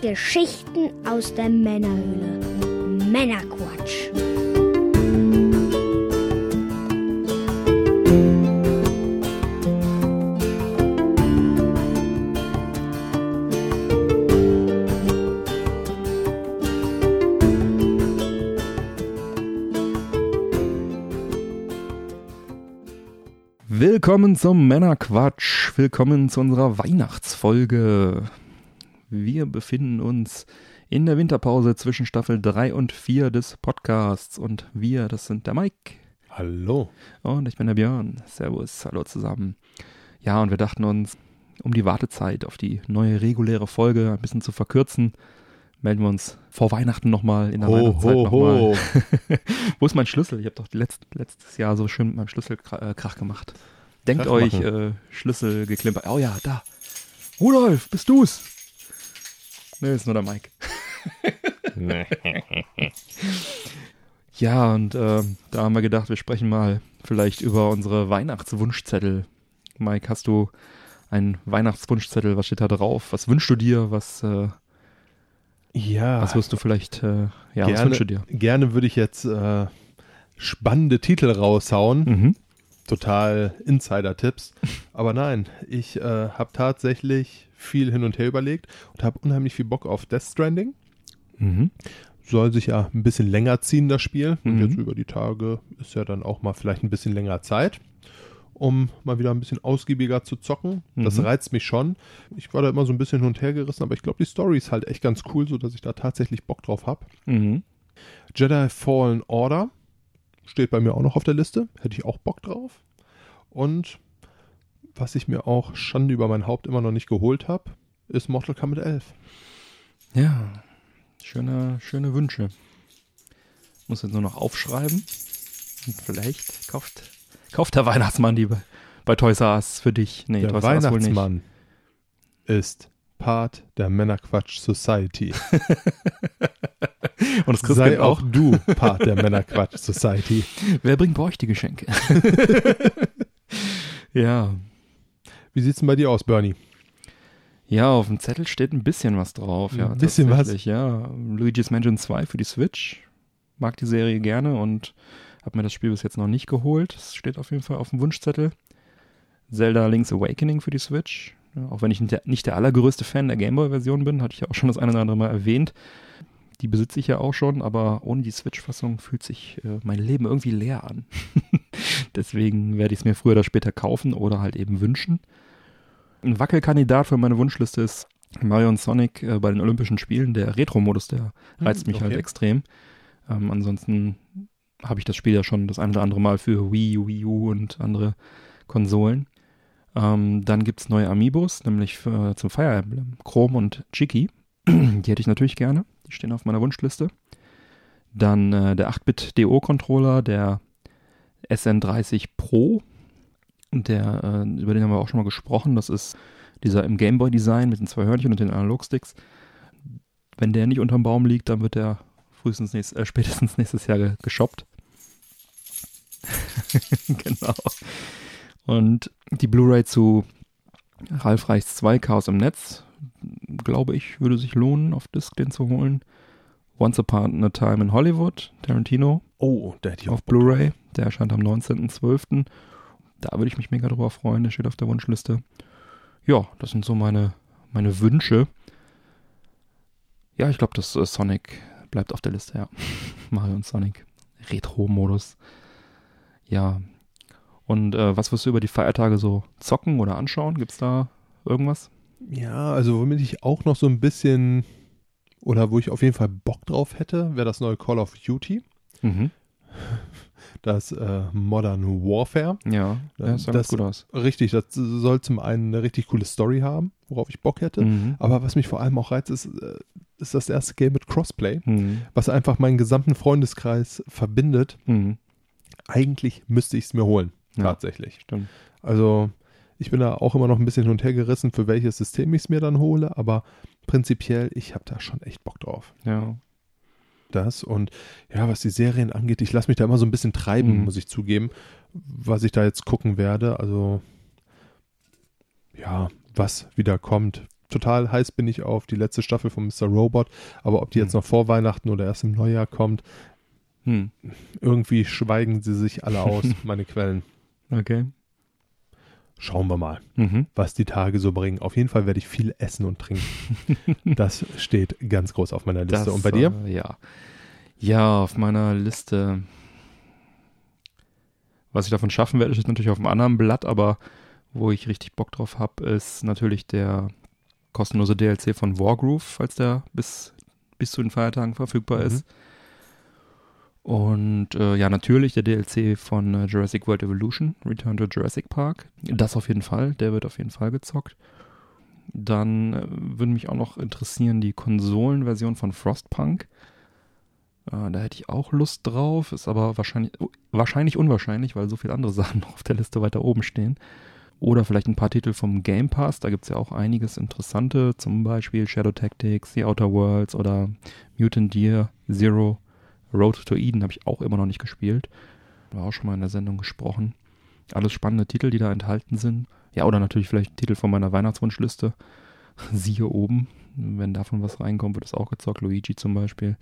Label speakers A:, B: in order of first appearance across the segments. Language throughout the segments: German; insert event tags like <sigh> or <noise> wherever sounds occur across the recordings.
A: Geschichten aus der Männerhöhle. Männerquatsch.
B: Willkommen zum Männerquatsch. Willkommen zu unserer Weihnachtsfolge. Wir befinden uns in der Winterpause zwischen Staffel 3 und 4 des Podcasts. Und wir, das sind der Mike.
C: Hallo.
B: Und ich bin der Björn. Servus, hallo zusammen. Ja, und wir dachten uns, um die Wartezeit auf die neue reguläre Folge ein bisschen zu verkürzen, melden wir uns vor Weihnachten nochmal, in der
C: Ho,
B: Weihnachtszeit nochmal. <laughs> Wo ist mein Schlüssel? Ich habe doch letzt, letztes Jahr so schön mit meinem Schlüssel Krach, äh, Krach gemacht. Denkt
C: Krach
B: euch, äh, Schlüssel geklimpert. Oh ja, da. Rudolf, bist du's? Nee, ist nur der Mike. <laughs> Ja, und äh, da haben wir gedacht, wir sprechen mal vielleicht über unsere Weihnachtswunschzettel. Mike, hast du einen Weihnachtswunschzettel? Was steht da drauf? Was wünschst du dir? Was, äh,
C: Ja,
B: was wirst du vielleicht, äh, ja, was
C: gerne,
B: wünschst du dir?
C: gerne würde ich jetzt äh, spannende Titel raushauen.
B: Mhm.
C: Total Insider-Tipps. Aber nein, ich äh, habe tatsächlich viel hin und her überlegt und habe unheimlich viel Bock auf Death Stranding.
B: Mhm.
C: Soll sich ja ein bisschen länger ziehen, das Spiel. Und
B: Mhm.
C: jetzt über die Tage ist ja dann auch mal vielleicht ein bisschen länger Zeit, um mal wieder ein bisschen ausgiebiger zu zocken. Das
B: Mhm.
C: reizt mich schon. Ich war da immer so ein bisschen hin und her gerissen, aber ich glaube, die Story ist halt echt ganz cool, sodass ich da tatsächlich Bock drauf habe.
B: Mhm.
C: Jedi Fallen Order steht bei mir auch noch auf der Liste. Hätte ich auch Bock drauf. Und was ich mir auch Schande über mein Haupt immer noch nicht geholt habe, ist Mortal Kombat 11.
B: Ja, schöne, schöne Wünsche. Muss jetzt nur noch aufschreiben. Und vielleicht kauft, kauft der Weihnachtsmann die bei, bei Toys R Us für dich. Nee,
C: der
B: Toys.
C: Weihnachtsmann ist Part der Männerquatsch Society. <laughs>
B: Und das
C: Sei
B: Christkind
C: auch
B: auch.
C: du Part der Männerquatsch Society. <laughs>
B: Wer bringt bei euch die Geschenke? <laughs> ja.
C: Wie sieht's denn bei dir aus, Bernie?
B: Ja, auf dem Zettel steht ein bisschen was drauf. Ja,
C: Ein bisschen was?
B: Ja, Luigi's Mansion 2 für die Switch. Mag die Serie gerne und habe mir das Spiel bis jetzt noch nicht geholt. Das steht auf jeden Fall auf dem Wunschzettel. Zelda Link's Awakening für die Switch. Ja, auch wenn ich nicht der, nicht der allergrößte Fan der Gameboy-Version bin, hatte ich ja auch schon das eine oder andere Mal erwähnt. Die besitze ich ja auch schon, aber ohne die Switch-Fassung fühlt sich äh, mein Leben irgendwie leer an. <laughs> Deswegen werde ich es mir früher oder später kaufen oder halt eben wünschen. Ein Wackelkandidat für meine Wunschliste ist Mario und Sonic äh, bei den Olympischen Spielen. Der Retro-Modus, der reizt mich halt
C: okay.
B: extrem. Ähm, ansonsten habe ich das Spiel ja schon das ein oder andere Mal für Wii, Wii U und andere Konsolen. Ähm, dann gibt es neue Amiibos, nämlich für, zum Fire Emblem, Chrome und Chiki. <clears throat> Die hätte ich natürlich gerne. Die stehen auf meiner Wunschliste. Dann äh, der 8-Bit-DO-Controller, der SN30 Pro. Der, äh, über den haben wir auch schon mal gesprochen. Das ist dieser im Gameboy-Design mit den zwei Hörnchen und den Analogsticks. Wenn der nicht unterm Baum liegt, dann wird der frühestens nächst, äh, spätestens nächstes Jahr ge geshoppt. <laughs> genau. Und die Blu-ray zu Ralf Reichs 2 Chaos im Netz, glaube ich, würde sich lohnen, auf Disc den zu holen. Once Upon a Time in Hollywood, Tarantino,
C: Oh, da hätte ich auch
B: auf. Blu-ray. Der erscheint am 19.12. Da würde ich mich mega drüber freuen. Der steht auf der Wunschliste. Ja, das sind so meine, meine Wünsche. Ja, ich glaube, das äh, Sonic bleibt auf der Liste, ja. <laughs> Mario und Sonic. Retro-Modus. Ja. Und äh, was wirst du über die Feiertage so zocken oder anschauen? Gibt's da irgendwas?
C: Ja, also womit ich auch noch so ein bisschen oder wo ich auf jeden Fall Bock drauf hätte, wäre das neue Call of Duty,
B: Mhm.
C: das äh, Modern Warfare.
B: Ja, das sah
C: Das-
B: ganz gut aus.
C: Richtig, das soll zum einen eine richtig coole Story haben, worauf ich Bock hätte.
B: Mhm.
C: Aber was mich vor allem auch reizt, ist, äh, ist das erste Game mit Crossplay,
B: Mhm.
C: was einfach meinen gesamten Freundeskreis verbindet.
B: Mhm.
C: Eigentlich müsste ich es mir holen,
B: Ja.
C: tatsächlich.
B: Stimmt.
C: Also ich bin da auch immer noch ein bisschen hin und her gerissen, für welches System ich es mir dann hole, aber prinzipiell, ich habe da schon echt Bock drauf.
B: Ja.
C: Das und ja, was die Serien angeht, ich lasse mich da immer so ein bisschen treiben,
B: Mhm.
C: muss ich zugeben, was ich da jetzt gucken werde. Also ja, was wieder kommt, total heiß bin ich auf die letzte Staffel von Mr. Robot, aber ob die jetzt
B: Hm.
C: noch vor Weihnachten oder erst im Neujahr kommt,
B: Hm.
C: irgendwie schweigen sie sich alle aus, <laughs> meine Quellen.
B: Okay.
C: Schauen wir mal,
B: Mhm.
C: was die Tage so bringen. Auf jeden Fall werde ich viel essen und trinken. <laughs> das steht ganz groß auf meiner Liste.
B: Das,
C: und bei dir?
B: Äh, ja. Ja, auf meiner Liste. Was ich davon schaffen werde, steht natürlich auf einem anderen Blatt, aber wo ich richtig Bock drauf habe, ist natürlich der kostenlose DLC von Wargroove, falls der bis, bis zu den Feiertagen verfügbar
C: Mhm.
B: ist. Und äh, ja, natürlich der DLC von äh, Jurassic World Evolution, Return to Jurassic Park. Das auf jeden Fall, der wird auf jeden Fall gezockt. Dann äh, würde mich auch noch interessieren die Konsolenversion von Frostpunk. Äh, da hätte ich auch Lust drauf, ist aber wahrscheinlich, wahrscheinlich unwahrscheinlich, weil so viele andere <laughs> Sachen noch auf der Liste weiter oben stehen. Oder vielleicht ein paar Titel vom Game Pass, da gibt es ja auch einiges Interessante, zum Beispiel Shadow Tactics, The Outer Worlds oder Mutant Year Zero. Road to Eden habe ich auch immer noch nicht gespielt. War auch schon mal in der Sendung gesprochen. Alles spannende Titel, die da enthalten sind. Ja, oder natürlich vielleicht Titel von meiner Weihnachtswunschliste. <laughs> Siehe oben. Wenn davon was reinkommt, wird es auch gezockt. Luigi zum Beispiel.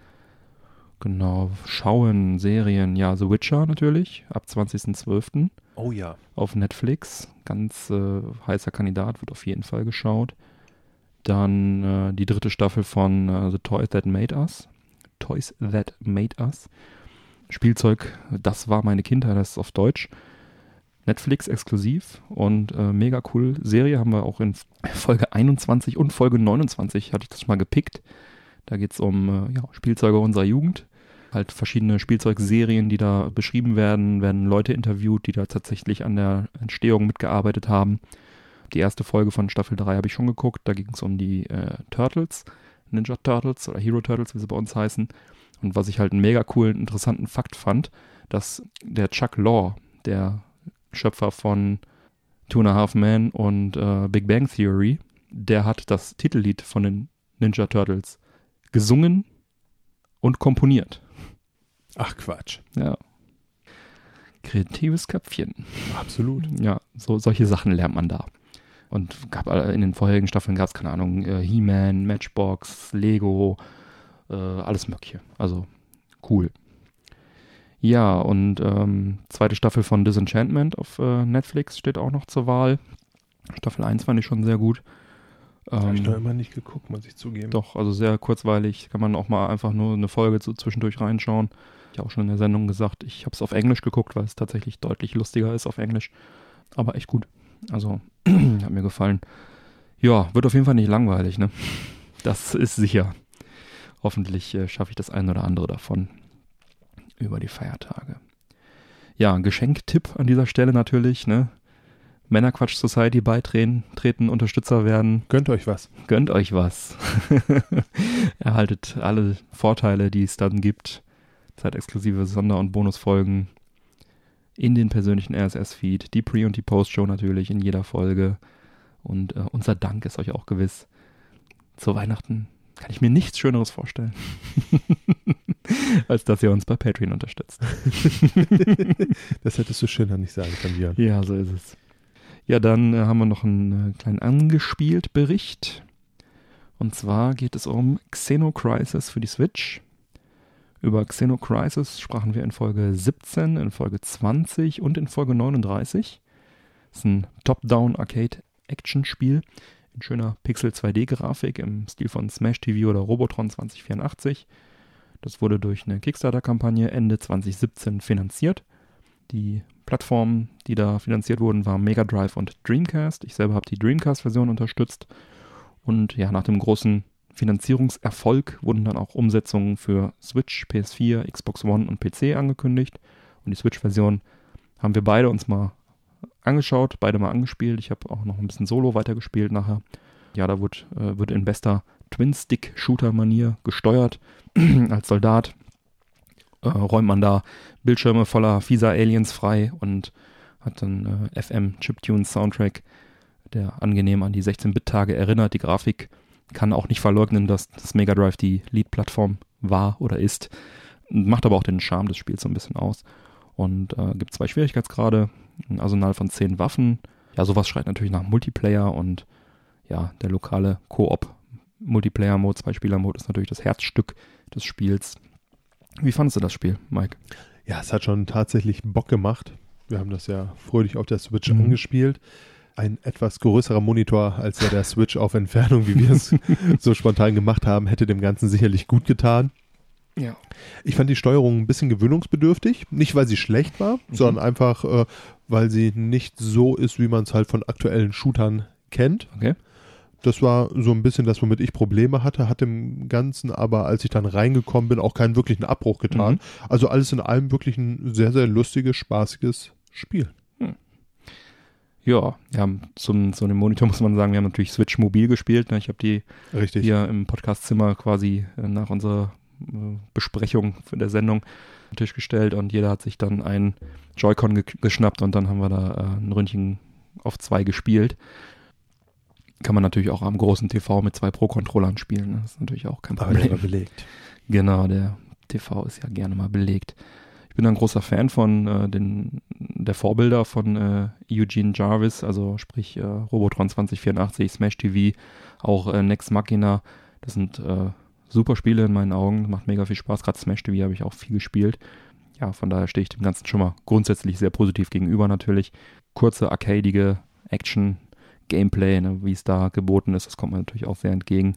B: Genau. Schauen, Serien. Ja, The Witcher natürlich. Ab 20.12.
C: Oh ja.
B: auf Netflix. Ganz äh, heißer Kandidat, wird auf jeden Fall geschaut. Dann äh, die dritte Staffel von äh, The Toys That Made Us. Toys That Made Us. Spielzeug, das war meine Kindheit, das ist auf Deutsch. Netflix exklusiv und äh, mega cool. Serie haben wir auch in Folge 21 und Folge 29 hatte ich das mal gepickt. Da geht es um äh, ja, Spielzeuge unserer Jugend. Halt verschiedene Spielzeugserien, die da beschrieben werden, werden Leute interviewt, die da tatsächlich an der Entstehung mitgearbeitet haben. Die erste Folge von Staffel 3 habe ich schon geguckt. Da ging es um die äh, Turtles, Ninja Turtles oder Hero Turtles, wie sie bei uns heißen. Und was ich halt einen mega coolen, interessanten Fakt fand, dass der Chuck Law, der Schöpfer von Two and a Half Men und äh, Big Bang Theory, der hat das Titellied von den Ninja Turtles gesungen und komponiert.
C: Ach Quatsch.
B: Ja. Kreatives Köpfchen.
C: Absolut.
B: Ja, so, solche Sachen lernt man da. Und gab in den vorherigen Staffeln gab es, keine Ahnung, äh, He-Man, Matchbox, Lego, äh, alles Mögliche. Also cool. Ja, und ähm, zweite Staffel von Disenchantment auf äh, Netflix steht auch noch zur Wahl. Staffel 1 fand ich schon sehr gut.
C: Habe ich
B: Ähm,
C: noch immer nicht geguckt, muss ich zugeben.
B: doch, also sehr kurzweilig. Kann man auch mal einfach nur eine Folge so zwischendurch reinschauen. Ich habe auch schon in der Sendung gesagt, ich habe es auf Englisch geguckt, weil es tatsächlich deutlich lustiger ist auf Englisch. Aber echt gut. Also, <clears throat> hat mir gefallen. Ja, wird auf jeden Fall nicht langweilig, ne? <laughs> Das ist sicher. Hoffentlich äh, schaffe ich das ein oder andere davon über die Feiertage. Ja, ein Geschenktipp an dieser Stelle natürlich, ne? Männerquatsch Society beitreten, treten, Unterstützer werden.
C: Gönnt euch was.
B: Gönnt euch was. <laughs> Erhaltet alle Vorteile, die es dann gibt. Zeitexklusive Sonder- und Bonusfolgen in den persönlichen RSS-Feed. Die Pre- und die Post-Show natürlich in jeder Folge. Und äh, unser Dank ist euch auch gewiss. Zu Weihnachten kann ich mir nichts Schöneres vorstellen, <laughs> als dass ihr uns bei Patreon unterstützt. <laughs>
C: Das hättest du schöner nicht sagen können, Björn.
B: Ja, so ist es. Ja, dann äh, haben wir noch einen äh, kleinen angespielt Bericht. Und zwar geht es um Xeno Crisis für die Switch. Über Xeno Crisis sprachen wir in Folge 17, in Folge 20 und in Folge 39. Das ist ein Top-Down Arcade Action Spiel in schöner Pixel 2D Grafik im Stil von Smash TV oder Robotron 2084. Das wurde durch eine Kickstarter-Kampagne Ende 2017 finanziert. Die Plattformen, die da finanziert wurden, waren Mega Drive und Dreamcast. Ich selber habe die Dreamcast-Version unterstützt. Und ja, nach dem großen Finanzierungserfolg wurden dann auch Umsetzungen für Switch, PS4, Xbox One und PC angekündigt. Und die Switch-Version haben wir beide uns mal angeschaut, beide mal angespielt. Ich habe auch noch ein bisschen Solo weitergespielt nachher. Ja, da wird, äh, wird in bester Twin-Stick-Shooter-Manier gesteuert. <clears throat> Als Soldat äh, räumt man da Bildschirme voller fieser Aliens frei und hat dann äh, FM Chiptunes Soundtrack, der angenehm an die 16-Bit-Tage erinnert. Die Grafik kann auch nicht verleugnen, dass das Mega Drive die Lead-Plattform war oder ist. Macht aber auch den Charme des Spiels so ein bisschen aus. Und äh, gibt zwei Schwierigkeitsgrade, ein Arsenal von zehn Waffen. Ja, sowas schreit natürlich nach Multiplayer und ja, der lokale Koop Multiplayer-Mode, Zwei-Spieler-Mode ist natürlich das Herzstück des Spiels. Wie fandest du das Spiel, Mike?
C: Ja, es hat schon tatsächlich Bock gemacht. Wir haben das ja fröhlich auf der Switch
B: Mhm.
C: angespielt. Ein etwas größerer Monitor als ja der Switch auf Entfernung, wie wir es <laughs> so spontan gemacht haben, hätte dem Ganzen sicherlich gut getan.
B: Ja.
C: Ich fand die Steuerung ein bisschen gewöhnungsbedürftig. Nicht, weil sie schlecht war,
B: Mhm.
C: sondern einfach, äh, weil sie nicht so ist, wie man es halt von aktuellen Shootern kennt.
B: Okay.
C: Das war so ein bisschen das, womit ich Probleme hatte, hat dem Ganzen aber, als ich dann reingekommen bin, auch keinen wirklichen Abbruch getan.
B: Mhm.
C: Also alles in allem wirklich ein sehr, sehr lustiges, spaßiges Spiel.
B: Ja, ja zum, zu dem Monitor muss man sagen, wir haben natürlich Switch mobil gespielt. Ne? Ich habe die
C: Richtig.
B: hier im Podcastzimmer quasi äh, nach unserer äh, Besprechung der Sendung auf den Tisch gestellt und jeder hat sich dann einen Joy-Con ge geschnappt und dann haben wir da äh, ein Ründchen auf zwei gespielt. Kann man natürlich auch am großen TV mit zwei Pro-Controllern spielen. Ne? Das ist natürlich auch kein
C: aber der
B: Problem.
C: war belegt.
B: Genau, der TV ist ja gerne mal belegt. Bin ein großer Fan von äh, den, der Vorbilder von äh, Eugene Jarvis, also sprich äh, Robotron 2084, Smash TV, auch äh, Nex Machina. Das sind äh, super Spiele in meinen Augen, macht mega viel Spaß. Gerade Smash TV habe ich auch viel gespielt. Ja, von daher stehe ich dem Ganzen schon mal grundsätzlich sehr positiv gegenüber natürlich. Kurze, arcadige Action, Gameplay, ne, wie es da geboten ist, das kommt mir natürlich auch sehr entgegen.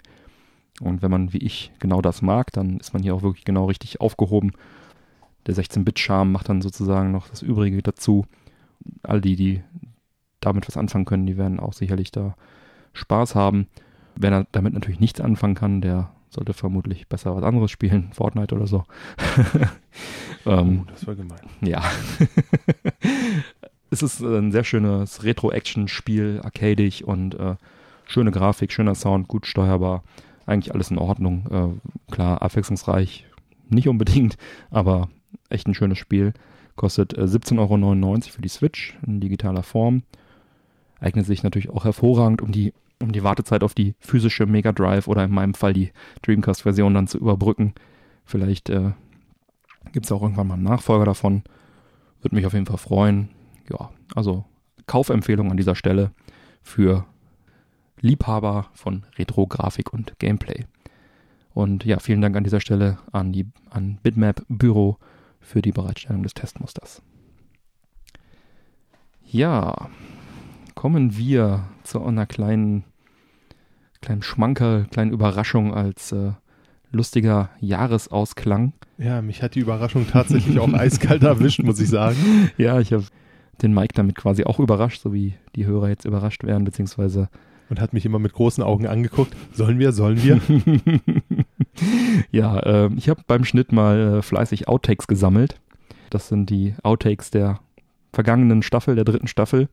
B: Und wenn man wie ich genau das mag, dann ist man hier auch wirklich genau richtig aufgehoben. Der 16-Bit-Charme macht dann sozusagen noch das Übrige dazu. All die, die damit was anfangen können, die werden auch sicherlich da Spaß haben. Wer da- damit natürlich nichts anfangen kann, der sollte vermutlich besser was anderes spielen, <laughs> Fortnite oder so. <laughs> ähm,
C: Oh, das war gemein.
B: ja. <laughs> es ist ein sehr schönes Retro-Action-Spiel, arcadig und äh, schöne Grafik, schöner Sound, gut steuerbar. Eigentlich alles in Ordnung. Äh, klar, abwechslungsreich nicht unbedingt, aber echt ein schönes Spiel. Kostet äh, 17,99 Euro für die Switch in digitaler Form. Eignet sich natürlich auch hervorragend, um die, um die Wartezeit auf die physische Mega Drive oder in meinem Fall die Dreamcast-Version dann zu überbrücken. Vielleicht äh, gibt es auch irgendwann mal einen Nachfolger davon. Würde mich auf jeden Fall freuen. Ja, also Kaufempfehlung an dieser Stelle für Liebhaber von Retro-Grafik und Gameplay. Und ja, vielen Dank an dieser Stelle an, die, an Bitmap Büro für die Bereitstellung des Testmusters. Ja, kommen wir zu einer kleinen, kleinen Schmankerl, kleinen Überraschung als äh, lustiger Jahresausklang.
C: Ja, mich hat die Überraschung tatsächlich auch <laughs> eiskalt erwischt, muss ich sagen.
B: Ja, ich habe den Mike damit quasi auch überrascht, so wie die Hörer jetzt überrascht werden, beziehungsweise
C: Und hat mich immer mit großen Augen angeguckt. Sollen wir, sollen wir? <laughs> <laughs>
B: ja, äh, ich habe beim Schnitt mal äh, fleißig Outtakes gesammelt. Das sind die Outtakes der vergangenen Staffel, der dritten Staffel.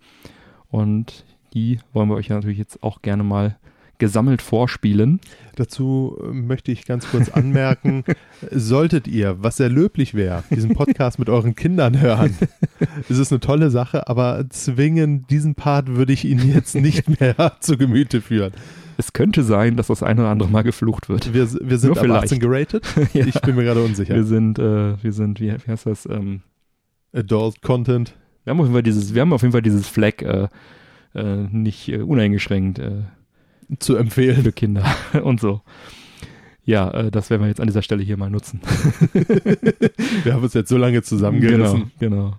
B: Und die wollen wir euch ja natürlich jetzt auch gerne mal gesammelt vorspielen.
C: Dazu äh, möchte ich ganz kurz anmerken, <laughs> solltet ihr, was sehr löblich wäre, diesen Podcast mit euren Kindern hören, <laughs> ist es eine tolle Sache, aber zwingen, diesen Part würde ich Ihnen jetzt nicht mehr zu Gemüte führen.
B: Es könnte sein, dass das ein oder andere Mal geflucht wird.
C: Wir, wir sind
B: Nur
C: ab
B: vielleicht.
C: 18 geratet. <laughs>
B: Ja.
C: Ich bin mir gerade unsicher.
B: Wir sind, äh, wir sind, wie, wie heißt das? Ähm,
C: Adult Content.
B: wir haben auf jeden Fall dieses, wir haben auf jeden Fall dieses Flag äh, äh, nicht äh, uneingeschränkt äh,
C: zu empfehlen.
B: für Kinder <laughs> und so. Ja, äh, das werden wir jetzt an dieser Stelle hier mal nutzen. <laughs>
C: Wir haben uns jetzt so lange zusammengerissen.
B: Genau, genau.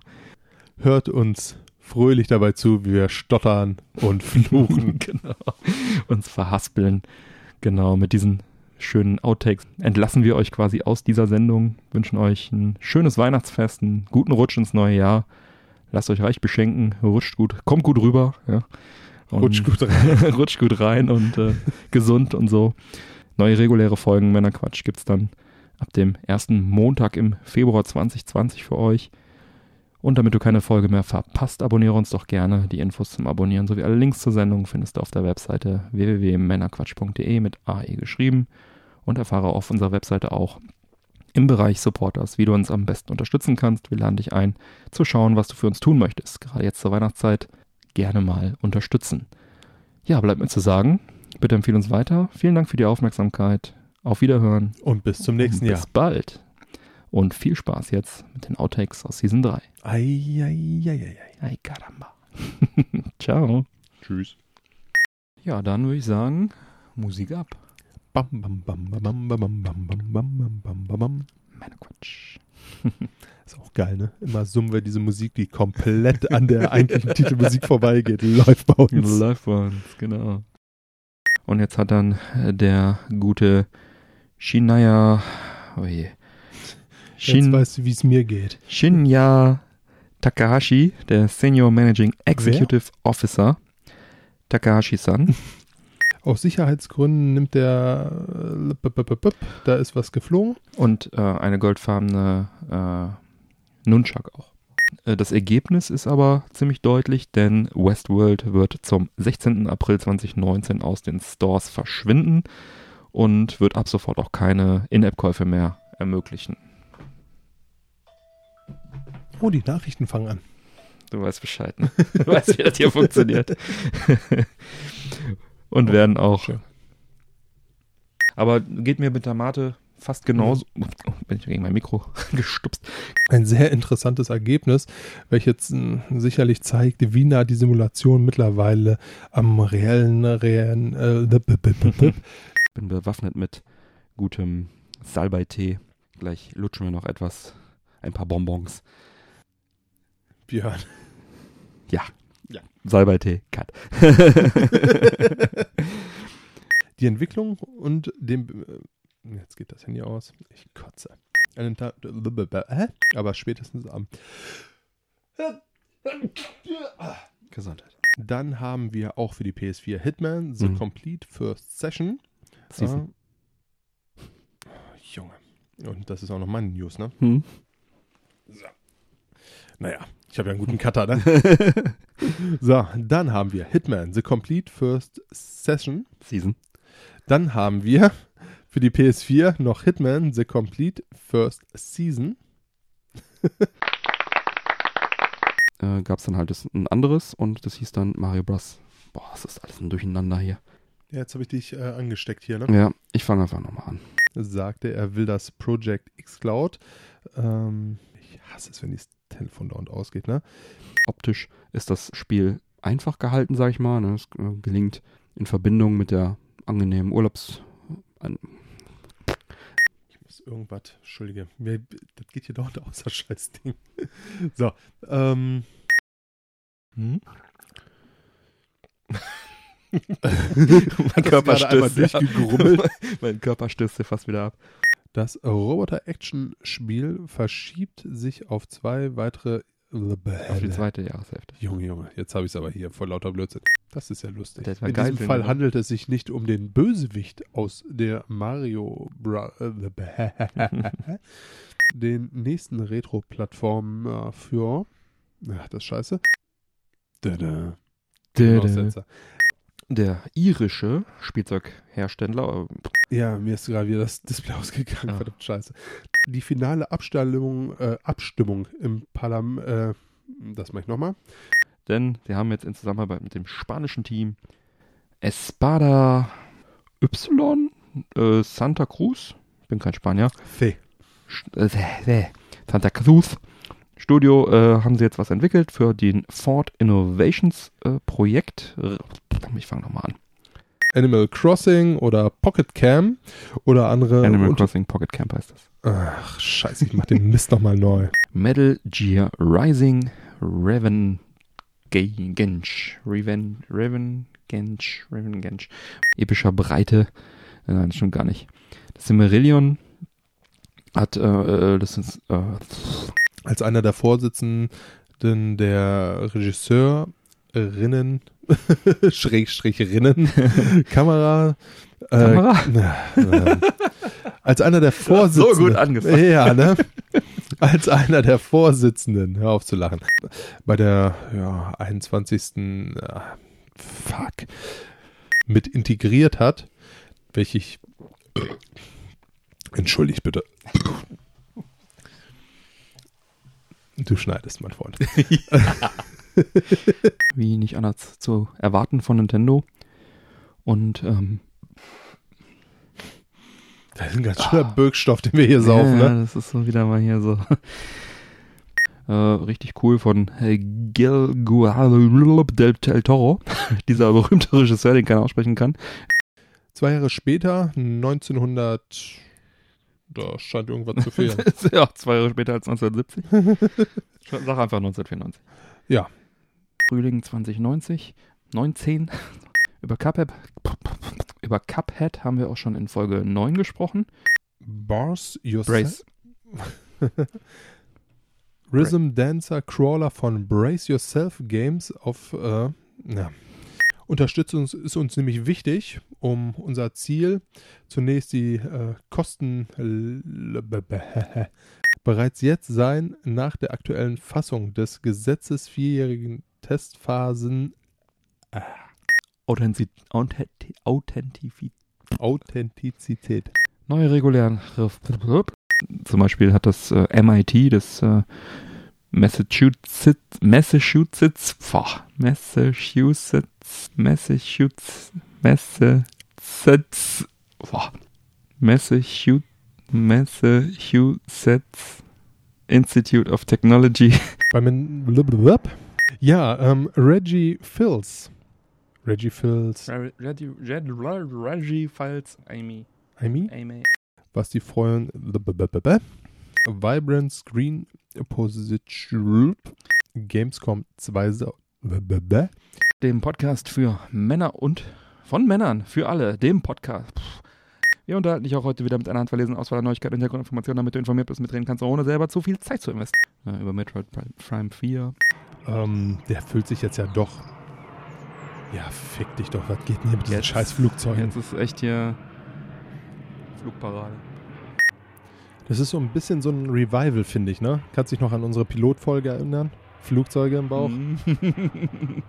C: Hört uns fröhlich dabei zu, wie wir stottern und fluchen. <laughs>
B: genau. Uns verhaspeln. Genau, mit diesen schönen Outtakes entlassen wir euch quasi aus dieser Sendung, wünschen euch ein schönes Weihnachtsfest, einen guten Rutsch ins neue Jahr. Lasst euch reich beschenken, rutscht gut, kommt gut rüber. Ja. Und-
C: Rutsch gut rein. <laughs>
B: rutscht gut rein und äh, gesund und so. Neue reguläre Folgen Männerquatsch gibt's dann ab dem ersten Montag im Februar 2020 für euch. Und damit du keine Folge mehr verpasst, abonniere uns doch gerne. Die Infos zum Abonnieren sowie alle Links zur Sendung findest du auf der Webseite www.männerquatsch.de mit AE geschrieben und erfahre auf unserer Webseite auch im Bereich Supporters, wie du uns am besten unterstützen kannst. Wir laden dich ein, zu schauen, was du für uns tun möchtest. Gerade jetzt zur Weihnachtszeit gerne mal unterstützen. Ja, bleibt mir zu sagen, bitte empfehle uns weiter. Vielen Dank für die Aufmerksamkeit. Auf Wiederhören.
C: Und bis zum nächsten
B: Bis
C: Jahr.
B: bald. Und viel Spaß jetzt mit den Outtakes aus Season 3.
C: Ei, ei, ei, ei, ei.
B: Ay caramba. Ciao.
C: Tschüss.
B: Ja, dann würde ich sagen, Musik ab.
C: Bam, bam, bam, bam, bam, bam, bam, bam, bam, bam, bam, bam, bam.
B: Meine Quatsch.
C: Ist auch geil, ne? Immer summen wir diese Musik, die komplett an der eigentlichen Titelmusik vorbeigeht. Läuft bei uns.
B: Live Ones, genau. Und jetzt hat dann äh, der gute Shinaya, oh je.
C: Jetzt
B: Shin,
C: weißt du, wie es mir geht.
B: Shinya Takahashi, der Senior Managing Executive Officer. Takahashi-san. <laughs>
C: Aus Sicherheitsgründen nimmt der, äh, da ist was geflogen.
B: Und äh, eine goldfarbene äh, Nunchak auch. Äh, Das Ergebnis ist aber ziemlich deutlich, denn Westworld wird zum 16. April 2019 aus den Stores verschwinden und wird ab sofort auch keine In-App-Käufe mehr ermöglichen.
C: Oh, die Nachrichten fangen an.
B: Du weißt Bescheid, ne? <laughs> Du weißt, wie das hier funktioniert. <laughs> und
C: Oh,
B: werden auch.
C: schön.
B: Aber geht mir mit der Mate fast genauso. <laughs> Oh, bin ich gegen mein Mikro gestupst.
C: Ein sehr interessantes Ergebnis, welches mh, sicherlich zeigt, wie nah die Simulation mittlerweile am reellen, reellen äh, b-
B: bin bewaffnet mit gutem Salbeitee. Gleich lutschen wir noch etwas, ein paar Bonbons.
C: Björn.
B: Salbeitee, cut. <laughs> <laughs>
C: Die Entwicklung und dem. äh, Jetzt geht das Handy aus. Ich kotze. Einen Tag. Hä? Aber spätestens am.
B: Gesundheit.
C: Dann haben wir auch für die PS4 Hitman The
B: Mhm.
C: Complete First Session.
B: Season.
C: Äh, Junge. Und das ist auch noch meine News, ne?
B: Hm?
C: Naja, ich habe ja einen guten Cutter, ne? <laughs> so, dann haben wir Hitman The Complete First Session.
B: Season.
C: Dann haben wir für die PS4 noch Hitman The Complete First Season. <laughs>
B: Äh, Gab es dann halt das, ein anderes und das hieß dann Mario Bros. Boah, das ist alles ein Durcheinander hier.
C: Ja, jetzt habe ich dich äh, angesteckt hier, ne?
B: Ja, ich fange einfach nochmal an.
C: Sagte, er will das Project X Cloud. Ähm, ich hasse es, wenn das Telefon dauernd ausgeht, ne?
B: Optisch ist das Spiel einfach gehalten, sag ich mal. Ne? Es äh, gelingt in Verbindung mit der angenehmen Urlaubs...
C: Ich muss irgendwas, Entschuldige, mir, das geht hier dauernd aus, das Scheißding. <laughs> So, ähm.
B: hm? <laughs> <laughs>
C: mein
B: Körper stößt,
C: durchgegrummelt.
B: mein Körper stößt fast wieder ab.
C: Das Roboter-Action-Spiel verschiebt sich auf zwei weitere.
B: Auf die zweite Jahreshälfte.
C: Junge, Junge, jetzt habe ich es aber hier vor lauter Blödsinn. Das ist ja lustig. In diesem Fall handelt es sich nicht um den Bösewicht aus der Mario Bra <laughs> den nächsten Retro-Plattformen äh, für. Ach, das ist scheiße. Dada.
B: Der,
C: Aussetzer.
B: Der irische Spielzeughersteller, äh,
C: Ja, mir ist gerade wieder das Display <laughs> ausgegangen,
B: Ah.
C: verdammt scheiße. Die finale Abstimmung, äh, Abstimmung im Parlament, äh, das mache ich nochmal.
B: denn sie haben jetzt in Zusammenarbeit mit dem spanischen Team Espada Y äh, Santa Cruz, ich bin kein Spanier, äh, äh, Santa Cruz Studio äh, haben sie jetzt was entwickelt für den Ford Innovations äh, Projekt. Ich fange nochmal an.
C: Animal Crossing oder Pocket Cam oder andere.
B: Animal Crossing Pocket Camp heißt das.
C: Ach, scheiße, ich mach den Mist nochmal neu.
B: Metal Gear Rising Reven Ge- Gensch. Reven, Reven Gensch. Reven Gensch. Epischer Breite. Äh, Nein, stimmt gar nicht. Das Cimmerillion hat, äh, äh, das ist, äh,
C: Als einer der Vorsitzenden der Regisseurinnen, <laughs> Schrägstricherinnen, <laughs> Kamera, äh,
B: Kamera? <laughs>
C: äh, als einer der Vorsitzenden.
B: so gut angefangen.
C: Ja, ne? Als einer der Vorsitzenden, hör auf zu lachen, bei der ja, 21. Äh, fuck, mit integriert hat, welche ich. <clears throat> Entschuldigt bitte. Du schneidest, mein Freund. <laughs>
B: wie nicht anders zu erwarten von Nintendo. Und ähm,
C: Das ist ein ganz schöner Birkstoff, den wir hier saufen,
B: ja,
C: ne?
B: das ist so wieder mal hier so. Äh, richtig cool von Gil del Toro, <laughs> dieser berühmte Regisseur, den keiner aussprechen kann.
C: Zwei Jahre später, 1900, da scheint irgendwas zu <laughs> fehlen.
B: ja, zwei Jahre später als 1970. <laughs> Sag einfach 1994.
C: Ja.
B: Frühling 2090, 19. Über Cuphead, über Cuphead haben wir auch schon in Folge 9 gesprochen.
C: Bars Yourself. <laughs> Rhythm Dancer Crawler von Brace Yourself Games auf äh, ja. Unterstützung ist uns nämlich wichtig, um unser Ziel zunächst die äh, Kosten <laughs> bereits jetzt sein nach der aktuellen Fassung des Gesetzes vierjährigen Testphasen
B: äh, Authentiz Authentiz
C: Authentizität.
B: Neue regulären zum Beispiel hat das äh, MIT, das äh, Massachusetts, Massachusetts, Massachusetts, Massachusetts, Massachusetts, boah, Massachusetts, Massachusetts Institute of Technology. <laughs>
C: Ja, ähm, Reggie Fils. Reggie Fils.
B: Reggie, Reggie Fils, Amy.
C: Amy?
B: Amy.
C: Was die Freuen Vibrant Screen Position Gamescom 2
B: dem Podcast für Männer und von Männern für alle, dem Podcast. Wir unterhalten dich auch heute wieder mit einer handverlesenen Auswahl an Neuigkeiten und Hintergrundinformationen, damit du informiert bist, mitreden kannst, ohne selber zu viel Zeit zu investieren. Ja, über Metroid Prime 4.
C: Ähm, der fühlt sich jetzt ja doch. Ja, fick dich doch, was geht denn hier mit diesen
B: Jetzt-
C: scheiß Flugzeugen?
B: Jetzt ist echt hier Flugparade.
C: Das ist so ein bisschen so ein Revival, finde ich, ne? Kannst dich noch an unsere Pilotfolge erinnern? Flugzeuge im Bauch.
B: Mhm. <laughs>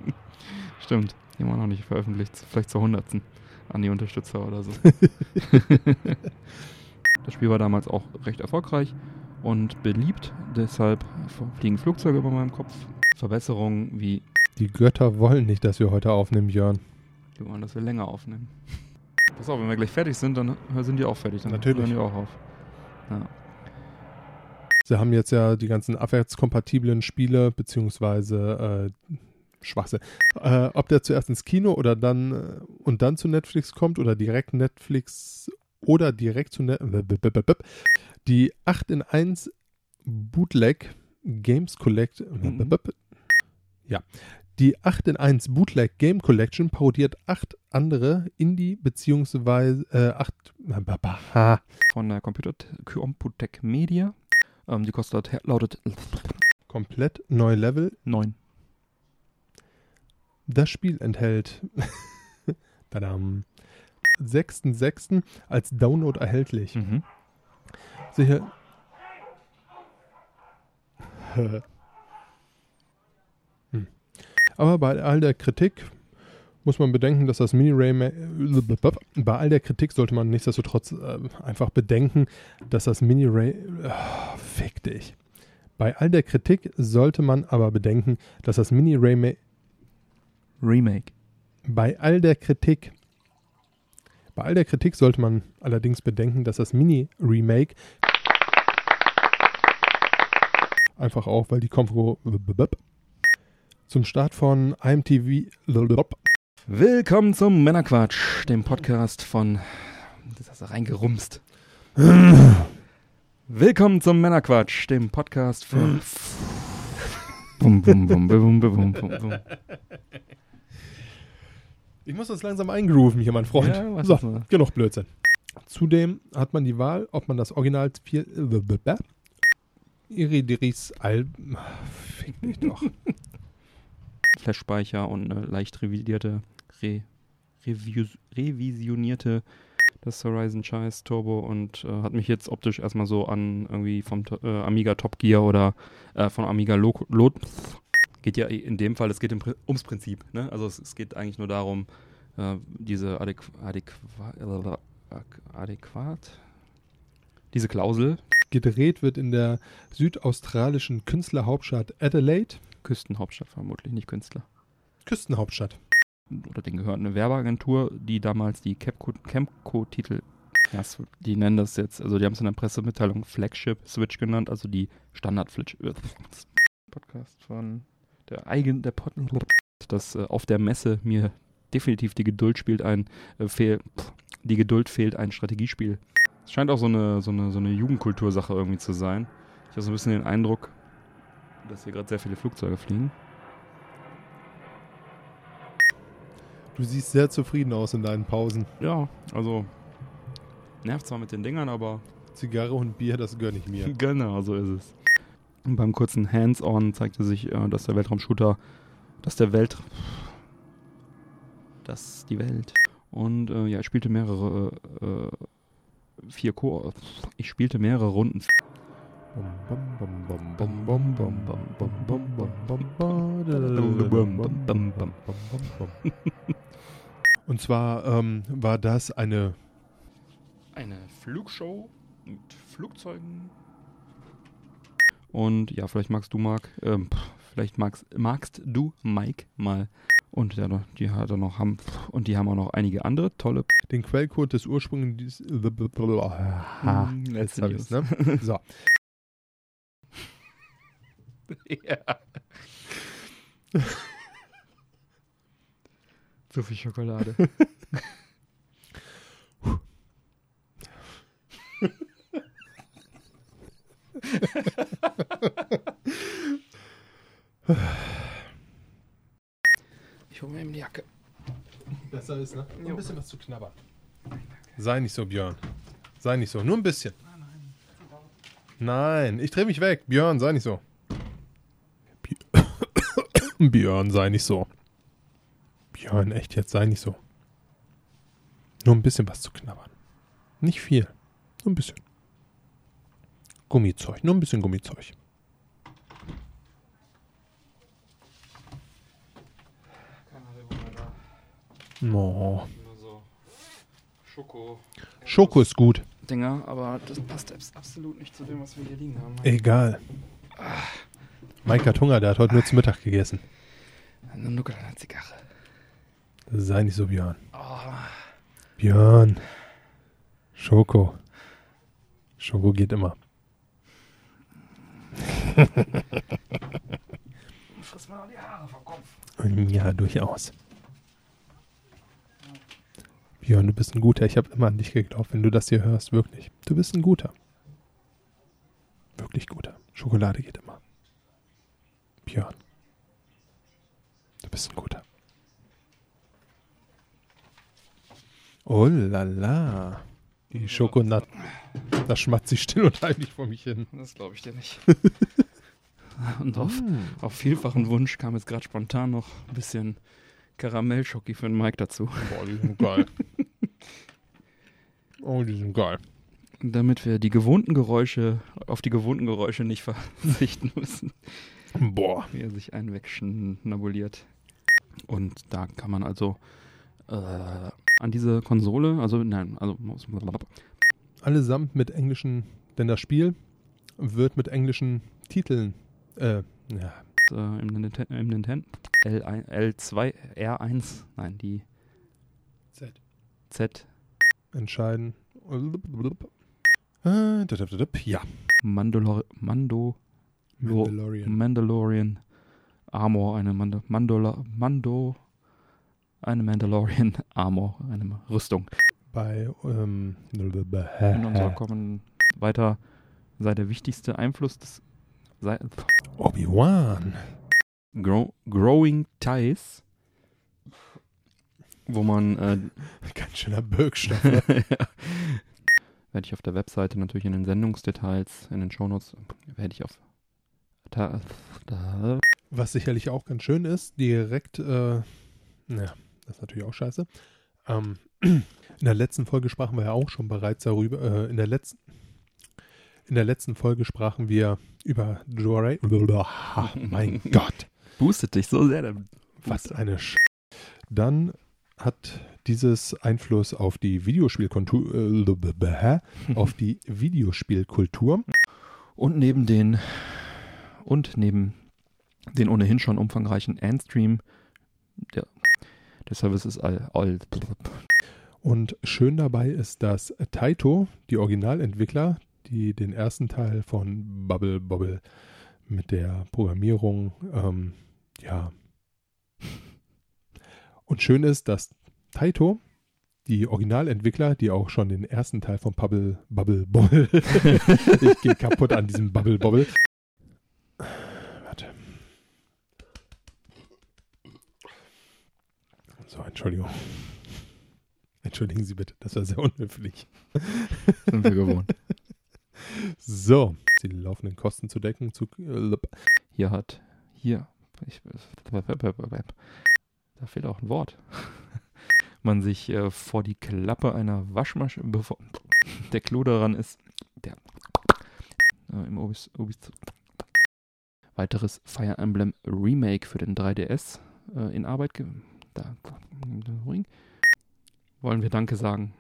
B: Stimmt, wir noch nicht veröffentlicht. Vielleicht zur hundertsten an die Unterstützer oder so. <laughs> das Spiel war damals auch recht erfolgreich und beliebt. Deshalb fliegen Flugzeuge über meinem Kopf. Verbesserungen wie,
C: Die Götter wollen nicht, dass wir heute aufnehmen, Björn.
B: die wollen, dass wir länger aufnehmen. Pass auf, wenn wir gleich fertig sind, dann sind die auch fertig. Dann
C: Natürlich.
B: hören die auch auf.
C: Sie haben jetzt ja die ganzen abwärtskompatiblen Spiele, beziehungsweise äh, Schwachsinn. Äh, ob der zuerst ins Kino oder dann äh, und dann zu Netflix kommt oder direkt Netflix oder direkt zu Netflix. Die 8 in 1 Bootleg Games Collect.
B: Mhm.
C: Ja. Die 8 in 1 Bootleg Game Collection parodiert acht andere Indie beziehungsweise äh, acht ha,
B: Von der Computer Computec Media. Ähm, die kostet, lautet
C: komplett neue Level
B: 9.
C: Das Spiel enthält <laughs> tadam, 6.6. als Download erhältlich.
B: Mhm.
C: Sicher. <laughs> Hm. Aber bei all der Kritik muss man bedenken, dass das Mini-Ray <laughs> bei all der Kritik sollte man nichtsdestotrotz äh, einfach bedenken, dass das Mini-Ray Ah, fick dich. Bei all der Kritik sollte man aber bedenken, dass das Mini-Ray
B: Remake.
C: bei all der Kritik, bei all der Kritik sollte man allerdings bedenken, dass das Mini-Remake einfach auch, weil die Konfro zum Start von IMTV
B: Willkommen zum Männerquatsch, dem Podcast von. Das hast du reingerumst. Willkommen zum Männerquatsch, dem Podcast von. Bum, bum, bum, bum, bum, bum, bum, bum.
C: Ich muss das langsam eingrooven hier, mein Freund.
B: Ja,
C: so, genug Blödsinn. Zudem hat man die Wahl, ob man das Original 4 Iridiris Al... Fick mich doch. <laughs>
B: Flash-Speicher und eine leicht revidierte, re, revius, revisionierte das Horizon Scheiß Turbo und äh, hat mich jetzt optisch erstmal so an irgendwie vom äh, Amiga Top Gear oder äh, von Amiga Lo Lot. Geht ja in dem Fall, es geht ums Prinzip. Ne? Also es, es geht eigentlich nur darum, äh, diese adäqu adäqua adäquat, diese Klausel,
C: Gedreht wird in der südaustralischen Künstlerhauptstadt Adelaide.
B: Küstenhauptstadt vermutlich, nicht Künstler.
C: Küstenhauptstadt.
B: oder den gehört eine Werbeagentur, die damals die Camco-Titel, ja, die nennen das jetzt, also die haben es in der Pressemitteilung Flagship Switch genannt, also die Standard Flitch, äh, <laughs> Podcast von der eigen der Pod dass äh, auf der Messe mir definitiv die Geduld spielt ein äh, fehl, pff, die Geduld fehlt ein Strategiespiel. Es scheint auch so eine so eine so eine Jugendkultursache irgendwie zu sein. Ich habe so ein bisschen den Eindruck, dass hier gerade sehr viele Flugzeuge fliegen.
C: Du siehst sehr zufrieden aus in deinen Pausen.
B: Ja, also nervt zwar mit den Dingern, aber
C: Zigarre und Bier, das gönne ich mir. <laughs>
B: Genau, so ist es. Und beim kurzen Hands-on zeigte sich, äh, dass der Weltraumshooter, dass der Welt, dass die Welt und äh, ja, ich spielte mehrere äh, vier Ko ich spielte mehrere Runden.
C: Und zwar ähm, war das eine
B: Eine Flugshow mit Flugzeugen. Und ja, vielleicht magst du, Marc, ähm, vielleicht magst, magst du, Mike, mal. Und ja, die hat er noch haben, und die haben auch noch einige andere tolle
C: den Quellcode des Ursprungs. Aha,
B: Hm,
C: jetzt
B: letzte
C: hab ich's, ne? So. <laughs>
B: ja. <laughs> Zu viel Schokolade. <laughs> ich hole mir eben die Jacke.
C: Besser ist, ne? Nur ein bisschen was zu knabbern. Sei nicht so, Björn. Sei nicht so. Nur ein bisschen. Nein, ich drehe mich weg. Björn, sei nicht so. Bj- <coughs> Björn, sei nicht so. Björn, echt jetzt, sei nicht so. Nur ein bisschen was zu knabbern. Nicht viel. Nur ein bisschen. Gummizeug. Nur ein bisschen Gummizeug. No.
B: Schoko.
C: Schoko ist gut.
B: Dinger, aber das passt abs- absolut nicht zu dem, was wir hier liegen haben.
C: Egal. Mike hat Hunger, der hat heute nur zu Mittag gegessen.
B: Eine Nuckel an der Zigarre.
C: Sei nicht so, Björn.
B: Oh,
C: Björn. Schoko. Schoko geht immer.
B: Friss mir noch die Haare vom Kopf.
C: Ja, durchaus. Björn, du bist ein guter. Ich habe immer an dich geglaubt, wenn du das hier hörst. Wirklich. Du bist ein guter. Wirklich guter. Schokolade geht immer. Björn. Du bist ein guter. Oh la la. Die Schokonat. Da schmatzt ich still und heimlich vor mich hin.
B: Das glaube ich dir nicht. <laughs> <laughs> Und auf, auf vielfachen Wunsch kam jetzt gerade spontan noch ein bisschen Karamellschoki für den Mike dazu.
C: Boah, die sind geil. <laughs> oh, die sind geil.
B: Damit wir die gewohnten Geräusche, auf die gewohnten Geräusche nicht <laughs> verzichten müssen,
C: Boah.
B: wie er sich einen wegschnabuliert. Und da kann man also äh, an diese Konsole, also nein, also
C: Allesamt mit englischen, denn das Spiel wird mit englischen Titeln, äh, ja,
B: äh, im, Nintendo, im Nintendo L1, L2, R1, nein, die
C: Z.
B: Z
C: entscheiden. Äh, Ja,
B: Mandalor Mando Lo-
C: Mandalorian.
B: Mandalorian Armor, eine Mando, Mandola, Mando, eine Mandalorian Armor, eine Rüstung.
C: Bei, ähm,
B: In unserer kommen weiter sei der wichtigste Einfluss des
C: Obi-Wan.
B: Grow, Growing Ties, wo man äh, <laughs>
C: Ganz schöner Birkstoff. <laughs>
B: werde ich auf der Webseite natürlich in den Sendungsdetails, in den Shownotes, werde ich auf da, da,
C: Was sicherlich auch ganz schön ist, direkt, äh, naja, das ist natürlich auch scheiße. Ähm, <clears throat> in der letzten Folge sprachen wir ja auch schon bereits darüber, äh, in der letzten, in der letzten Folge sprachen wir über Dora. Ha, <laughs> mein Gott,
B: boostet dich so sehr. Der
C: was eine Sch Dann hat dieses Einfluss auf die Videospielkultur, äh, <laughs> auf die Videospielkultur.
B: Und neben den und neben den ohnehin schon umfangreichen Endstream, der, der Service ist all, all
C: Und schön dabei ist, dass Taito, die Originalentwickler, die den ersten Teil von Bubble Bobble mit der Programmierung. Ähm, ja. Und schön ist, dass Taito, die Originalentwickler, die auch schon den ersten Teil von Bubble, Bubble Bobble, <laughs> ich gehe kaputt an diesem Bubble Bobble. Warte. So, Entschuldigung. Entschuldigen Sie bitte, das war sehr unhöflich.
B: Sind wir gewohnt.
C: So, die laufenden Kosten zu decken. Zu, äh,
B: Hier hat, hier, ich, da fehlt auch ein Wort. Man sich äh, vor die Klappe einer Waschmaschine, bevor der Clou daran ist, der äh, im Obis, Obis weiteres Fire Emblem Remake für den 3DS äh, in Arbeit. Da, wollen wir Danke sagen.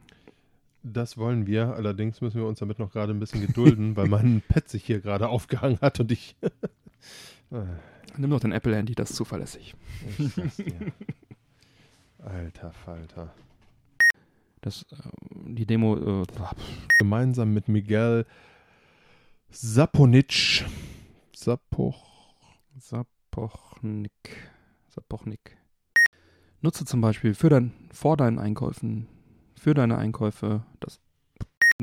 C: Das wollen wir, allerdings müssen wir uns damit noch gerade ein bisschen gedulden, weil mein <laughs> Pad sich hier gerade aufgehangen hat und ich. Äh,
B: Nimm doch den Apple Handy, das ist zuverlässig.
C: ich sag's dir. Alter Falter.
B: Das, äh, die Demo, äh,
C: Gemeinsam mit Miguel Saponic. Sapoch.
B: Sapochnik. Sapochnik. Nutze zum Beispiel für dein, vor deinen Einkäufen, für deine Einkäufe das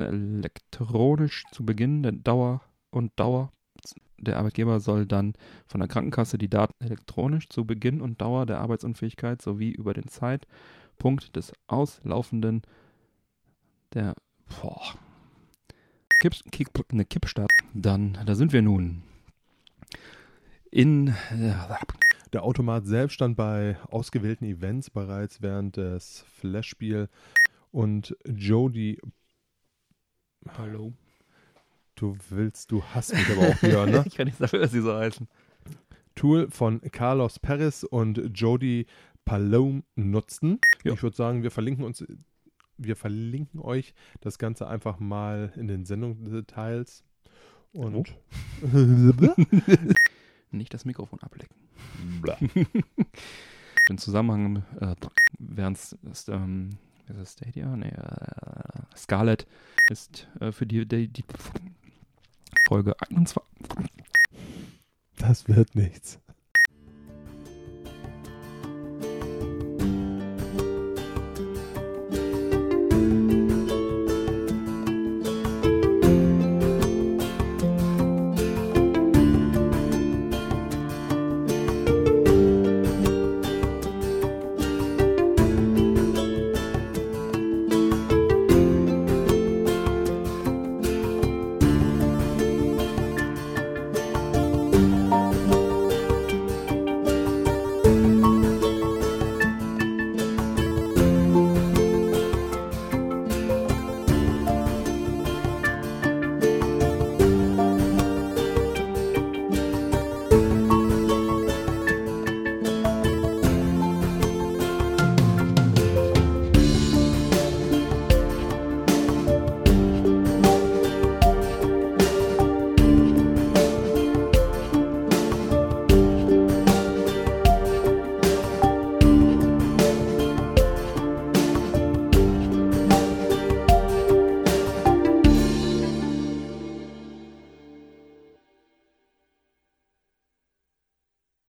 B: elektronisch zu Beginn der Dauer und Dauer. Der Arbeitgeber soll dann von der Krankenkasse die Daten elektronisch zu Beginn und Dauer der Arbeitsunfähigkeit sowie über den Zeitpunkt des auslaufenden der boah, Kipp, Kick, eine Kippstart. Dann, da sind wir nun. In äh,
C: Der Automat selbst stand bei ausgewählten Events bereits während des Flash-Spiel und Jody,
B: Hallo.
C: du willst, du hast mich aber auch wieder, ne? <laughs>
B: Ich kann nicht dafür, dass sie so heißen.
C: Tool von Carlos Perez und Jody Palome nutzten.
B: Ja.
C: Ich würde sagen, wir verlinken uns, wir verlinken euch das Ganze einfach mal in den Sendungsdetails. Und <laughs>
B: Nicht das Mikrofon ablecken. <laughs> Im Zusammenhang, äh, während es, ähm, ist das Stadia? Nee, äh, Scarlett ist äh, für die, die, die Folge 21.
C: das wird nichts.